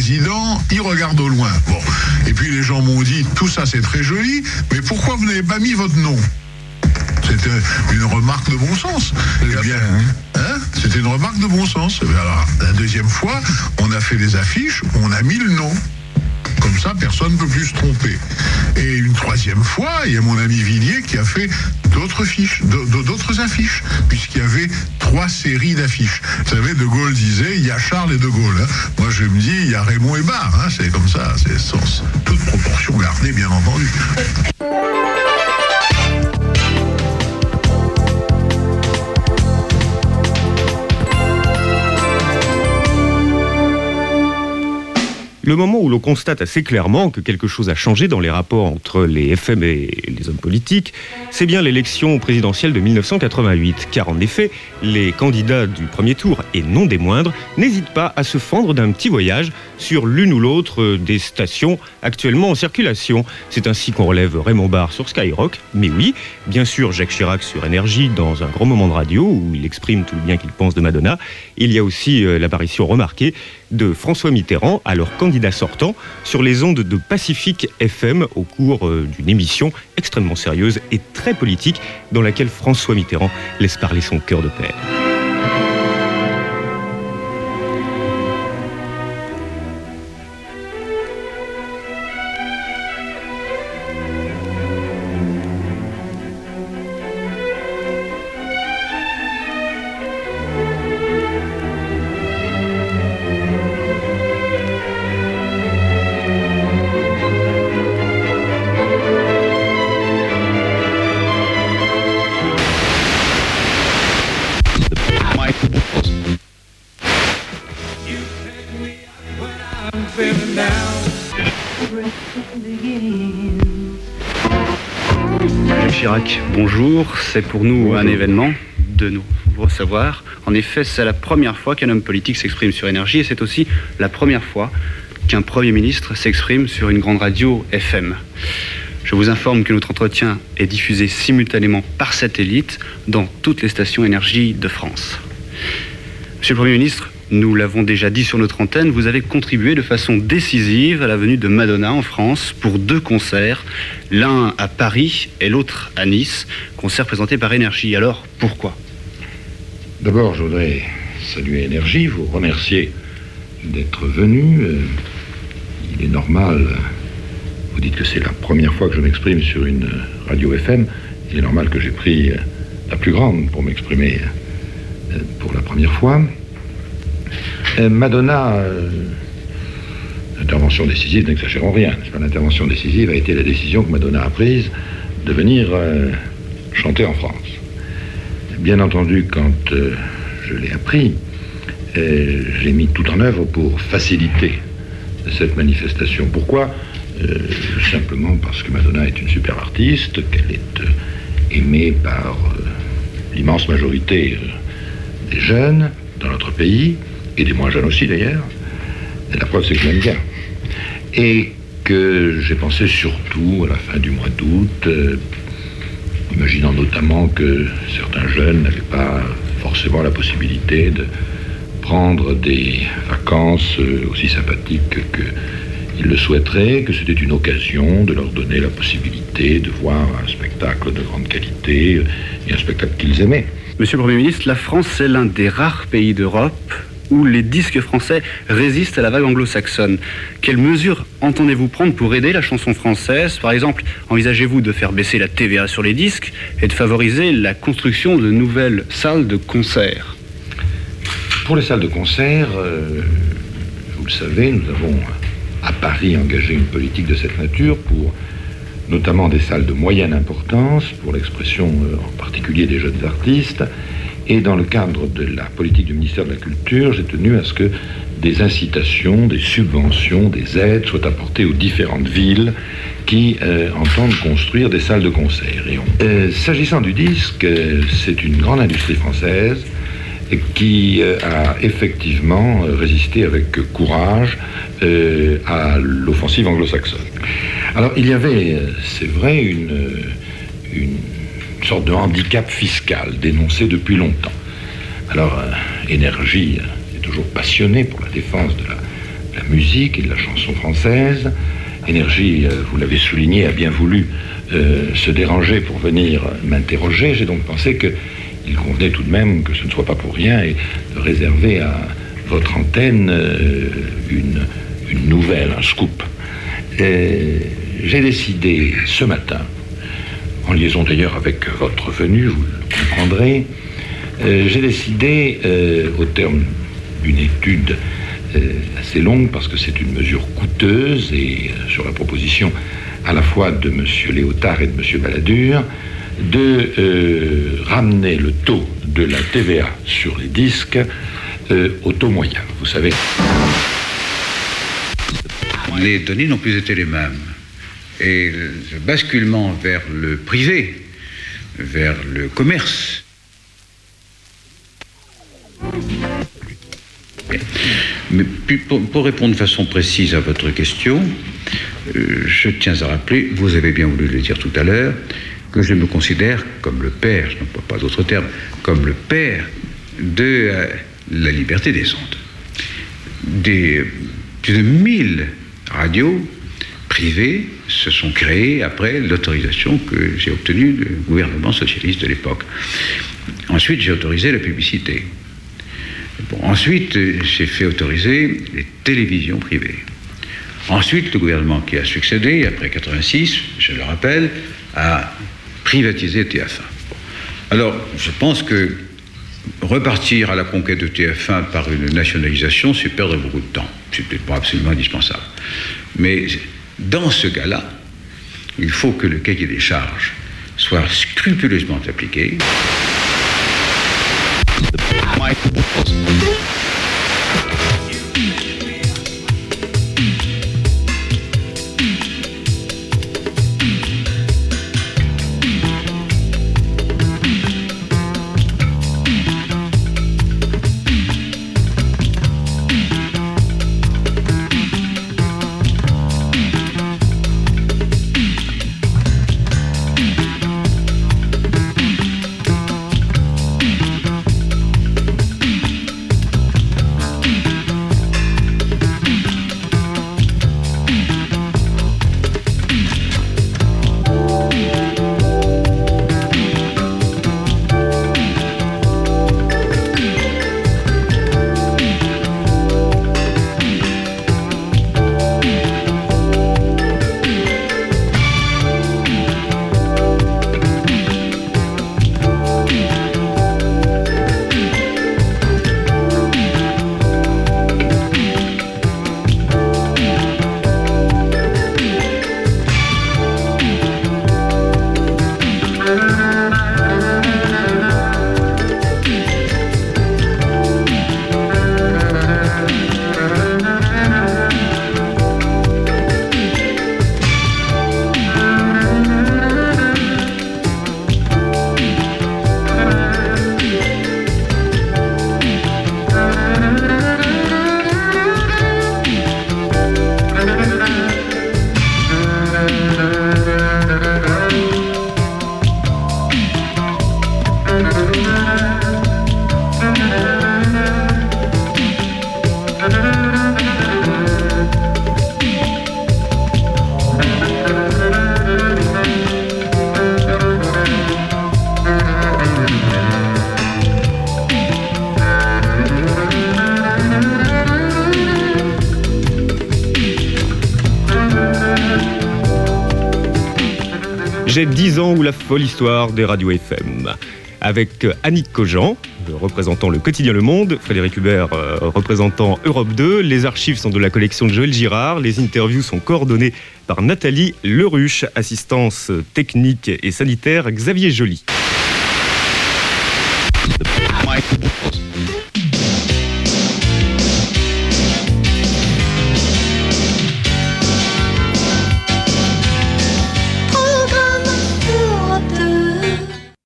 président Il regarde au loin. Bon. Et puis les gens m'ont dit, tout ça, c'est très joli. Mais pourquoi vous n'avez pas mis votre nom? C'était une remarque de bon sens. Eh bien, hein, c'était une remarque de bon sens. Eh alors, la deuxième fois, on a fait des affiches, on a mis le nom. Comme ça, personne ne peut plus se tromper. Et une troisième fois, il y a mon ami Villiers qui a fait d'autres fiches, d'autres affiches, puisqu'il y avait trois séries d'affiches. Vous savez, De Gaulle disait, il y a Charles et De Gaulle. hein. Moi, je me dis, il y a Raymond et Barre. hein. C'est comme ça, c'est sans toute proportion gardée, bien entendu. Le moment où l'on constate assez clairement que quelque chose a changé dans les rapports entre les FM et les hommes politiques, c'est bien l'élection présidentielle de 1988, car en effet, les candidats du premier tour, et non des moindres, n'hésitent pas à se fendre d'un petit voyage sur l'une ou l'autre des stations actuellement en circulation. C'est ainsi qu'on relève Raymond Barre sur Skyrock, mais oui, bien sûr Jacques Chirac sur Énergie dans un grand moment de radio où il exprime tout le bien qu'il pense de Madonna. Il y a aussi euh, l'apparition remarquée de François Mitterrand, alors candidat sortant, sur les ondes de Pacifique FM au cours euh, d'une émission extrêmement sérieuse et très politique dans laquelle François Mitterrand laisse parler son cœur de père. C'est pour nous un événement de nous recevoir. En effet, c'est la première fois qu'un homme politique s'exprime sur énergie et c'est aussi la première fois qu'un Premier ministre s'exprime sur une grande radio FM. Je vous informe que notre entretien est diffusé simultanément par satellite dans toutes les stations énergie de France. Monsieur le Premier ministre, nous l'avons déjà dit sur notre antenne, vous avez contribué de façon décisive à la venue de Madonna en France pour deux concerts, l'un à Paris et l'autre à Nice, concerts présentés par Énergie. Alors, pourquoi? D'abord, je voudrais saluer Énergie, vous remercier d'être venu. Euh, Il est normal, vous dites que c'est la première fois que je m'exprime sur une radio FM. Il est normal que j'ai pris la plus grande pour m'exprimer euh, pour la première fois. Euh, Madonna, euh, intervention décisive, n'exagérons rien. L'intervention décisive a été la décision que Madonna a prise de venir euh, chanter en France. Bien entendu, quand euh, je l'ai appris, j'ai mis tout en œuvre pour faciliter cette manifestation. Pourquoi? Simplement parce que Madonna est une super artiste, qu'elle est aimée par l'immense majorité des jeunes dans notre pays, et des moins jeunes aussi d'ailleurs. La preuve, c'est que je l'aime bien. Et que j'ai pensé surtout à la fin du mois d'août, euh, imaginant notamment que certains jeunes n'avaient pas forcément la possibilité de prendre des vacances euh, aussi sympathiques qu'ils le souhaiteraient, que c'était une occasion de leur donner la possibilité de voir un spectacle de grande qualité et un spectacle qu'ils aimaient. Monsieur le Premier ministre, la France est l'un des rares pays d'Europe où les disques français résistent à la vague anglo-saxonne. Quelles mesures entendez-vous prendre pour aider la chanson française? Par exemple, envisagez-vous de faire baisser la TVA sur les disques et de favoriser la construction de nouvelles salles de concert? Pour les salles de concert, euh, vous le savez, nous avons à Paris engagé une politique de cette nature pour notamment des salles de moyenne importance, pour l'expression euh, en particulier des jeunes artistes. Et dans le cadre de la politique du ministère de la Culture, j'ai tenu à ce que des incitations, des subventions, des aides soient apportées aux différentes villes qui euh, entendent construire des salles de concert. Euh, S'agissant du disque, euh, c'est une grande industrie française qui a effectivement résisté avec courage à l'offensive anglo-saxonne. Alors il y avait, c'est vrai, une, une sorte de handicap fiscal dénoncé depuis longtemps. Alors, euh, Énergie euh, est toujours passionné pour la défense de la, musique et de la chanson française. Énergie, euh, vous l'avez souligné, a bien voulu se déranger pour venir m'interroger. J'ai donc pensé que il convenait tout de même que ce ne soit pas pour rien et de réserver à votre antenne une, nouvelle, un scoop. J'ai décidé ce matin, en liaison d'ailleurs avec votre venue, vous le comprendrez, euh, j'ai décidé, euh, au terme d'une étude euh, assez longue, parce que c'est une mesure coûteuse et sur la proposition à la fois de M. Léotard et de M. Balladur, de ramener le taux de la TVA sur les disques au taux moyen. Vous savez. les données n'ont plus été les mêmes. Et le basculement vers le privé, vers le commerce, Mais pour, répondre de façon précise à votre question, euh, je tiens à rappeler, vous avez bien voulu le dire tout à l'heure, que je me considère comme le père, je n'emploie pas d'autres termes, comme le père de euh, la liberté des ondes. Des de 1000 radios privées se sont créées après l'autorisation que j'ai obtenue du gouvernement socialiste de l'époque. Ensuite, j'ai autorisé la publicité. Bon, ensuite, euh, j'ai fait autoriser les télévisions privées. Ensuite, le gouvernement qui a succédé, après 86, je le rappelle, a privatisé TF1. Bon. Alors, je pense que repartir à la conquête de TF1 par une nationalisation, c'est perdre beaucoup de temps. C'est peut-être pas absolument indispensable. Mais dans ce cas-là, il faut que le cahier des charges soit scrupuleusement appliqué. 10 ans ou la folle histoire des radios FM. Avec Annick Cogent, représentant le quotidien Le Monde, Frédéric Hubert, euh, représentant Europe 2. Les archives sont de la collection de Joël Girard. Les interviews sont coordonnées par Nathalie Leruche, assistance technique et sanitaire Xavier Joly.